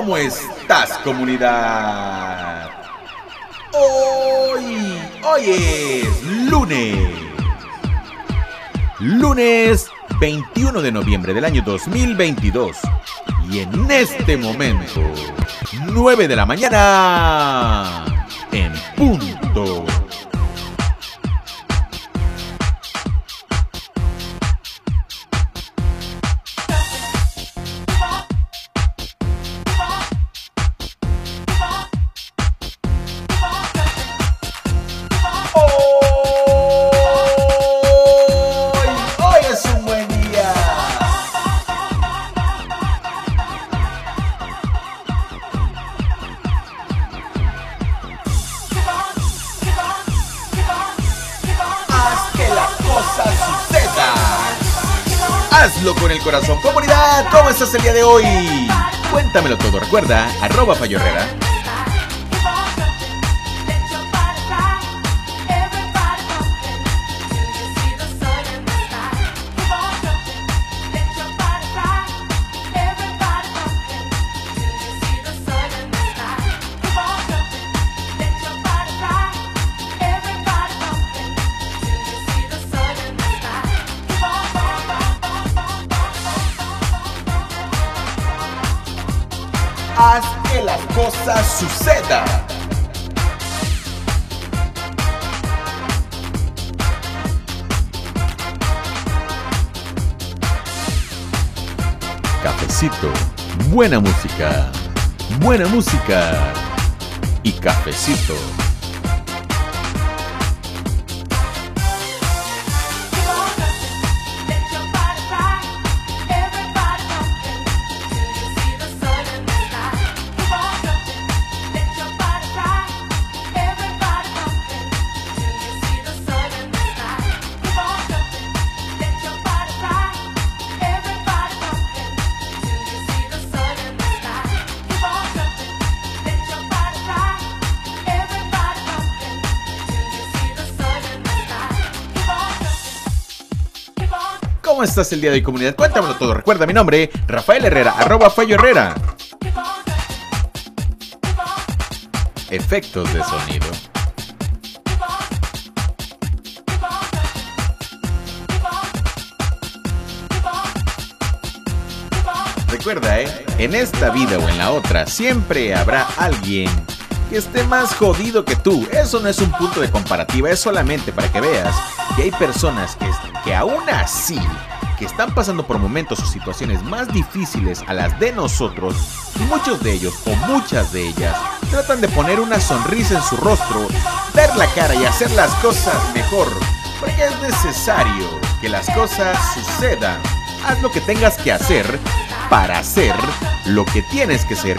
¿Cómo estás comunidad? Hoy, hoy es lunes. Lunes 21 de noviembre del año 2022. Y en este momento, 9 de la mañana, en punto. Hazlo con el corazón. Comunidad, ¿cómo estás el día de hoy? Cuéntamelo todo. Recuerda, arroba Fallo sucedan. Cafecito, buena música, buena música y cafecito. ¿Cómo estás el día de comunidad? Cuéntamelo todo. Recuerda mi nombre, Rafael Herrera, arroba Fallo Herrera. Efectos de sonido. Recuerda, ¿eh? En esta vida o en la otra, siempre habrá alguien que esté más jodido que tú. Eso no es un punto de comparativa, es solamente para que veas que hay personas que, que aún así, que están pasando por momentos o situaciones más difíciles a las de nosotros, y muchos de ellos o muchas de ellas tratan de poner una sonrisa en su rostro, dar la cara y hacer las cosas mejor, porque es necesario que las cosas sucedan. Haz lo que tengas que hacer para hacer lo que tienes que ser.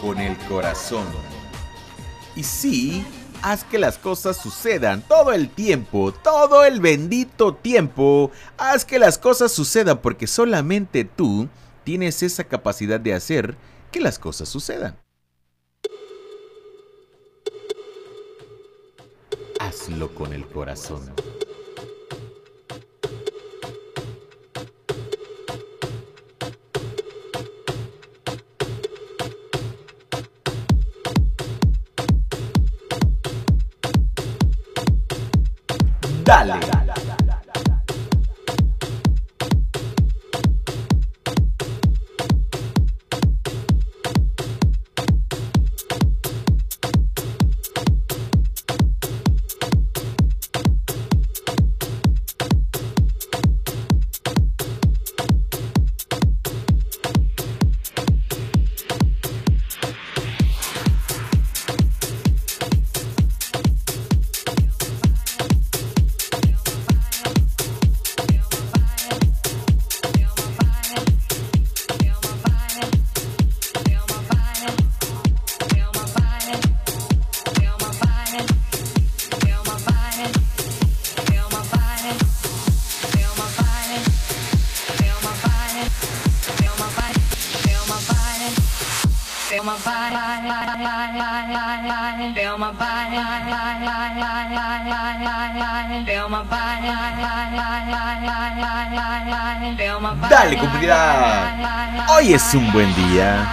Con el corazón. Y sí, haz que las cosas sucedan todo el tiempo, todo el bendito tiempo. Haz que las cosas sucedan porque solamente tú tienes esa capacidad de hacer que las cosas sucedan. Hazlo con el corazón. Dale comunidad, hoy es un buen día.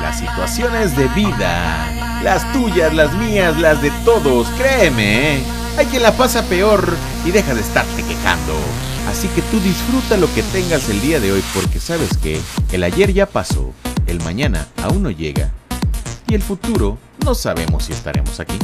Las situaciones de vida, las tuyas, las mías, las de todos, créeme, ¿eh? hay quien la pasa peor y deja de estarte quejando. Así que tú disfruta lo que tengas el día de hoy porque sabes que el ayer ya pasó, el mañana aún no llega y el futuro no sabemos si estaremos aquí.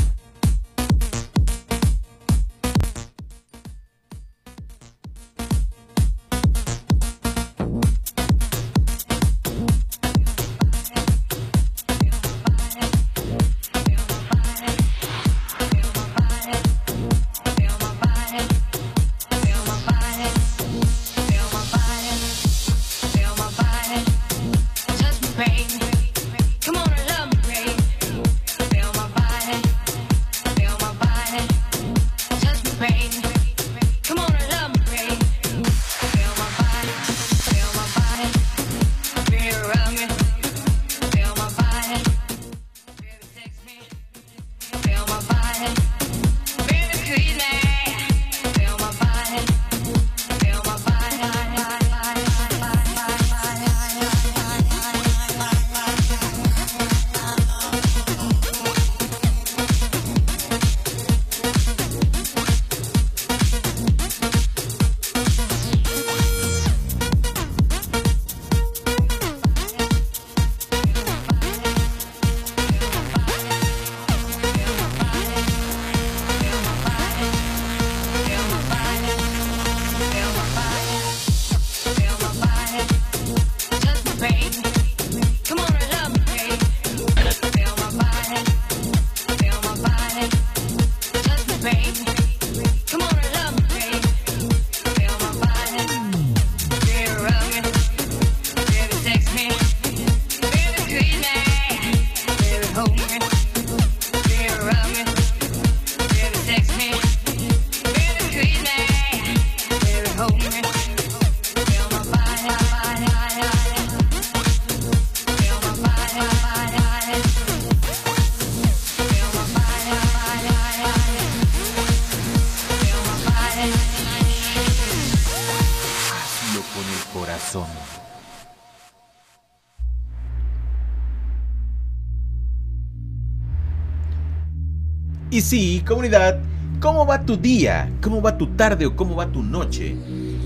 Y sí, comunidad, ¿cómo va tu día? ¿Cómo va tu tarde o cómo va tu noche?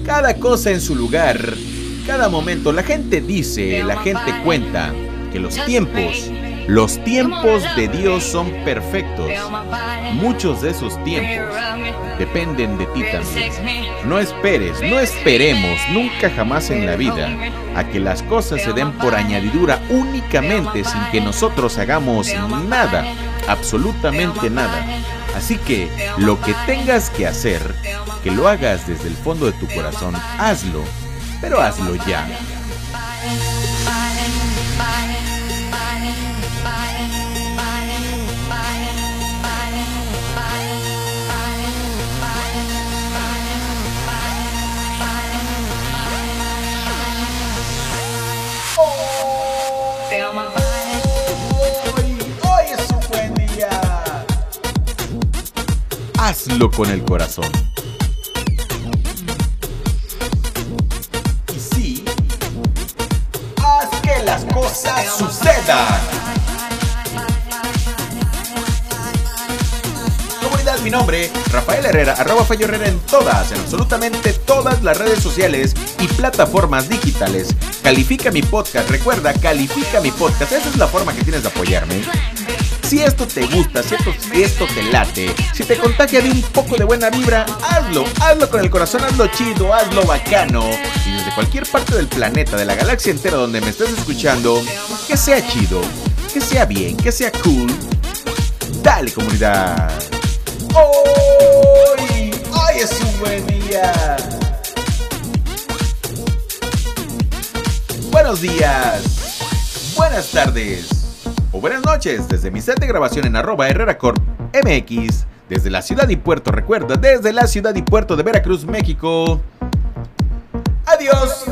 Cada cosa en su lugar, cada momento. La gente dice, la gente cuenta que los tiempos, los tiempos de Dios son perfectos. Muchos de esos tiempos dependen de ti también. No esperes, no esperemos nunca jamás en la vida a que las cosas se den por añadidura únicamente sin que nosotros hagamos nada absolutamente nada. Así que lo que tengas que hacer, que lo hagas desde el fondo de tu corazón, hazlo, pero hazlo ya. Hazlo con el corazón. Y sí, haz que las cosas sucedan. Comunidad, mi nombre, Rafael Herrera, arroba Fallo Herrera en todas, en absolutamente todas las redes sociales y plataformas digitales. Califica mi podcast, recuerda, califica mi podcast, esa es la forma que tienes de apoyarme. Si esto te gusta, si esto, te late, si te contagia de un poco de buena vibra, hazlo, hazlo con el corazón, hazlo chido, hazlo bacano. Y desde cualquier parte del planeta, de la galaxia entera donde me estés escuchando, que sea chido, que sea bien, que sea cool. Dale comunidad. Hoy, hoy es un buen día. Buenos días. Buenas tardes buenas noches desde mi set de grabación en arroba Herrera Corp MX, desde la ciudad y puerto, recuerda, desde la ciudad y puerto de Veracruz, México. Adiós.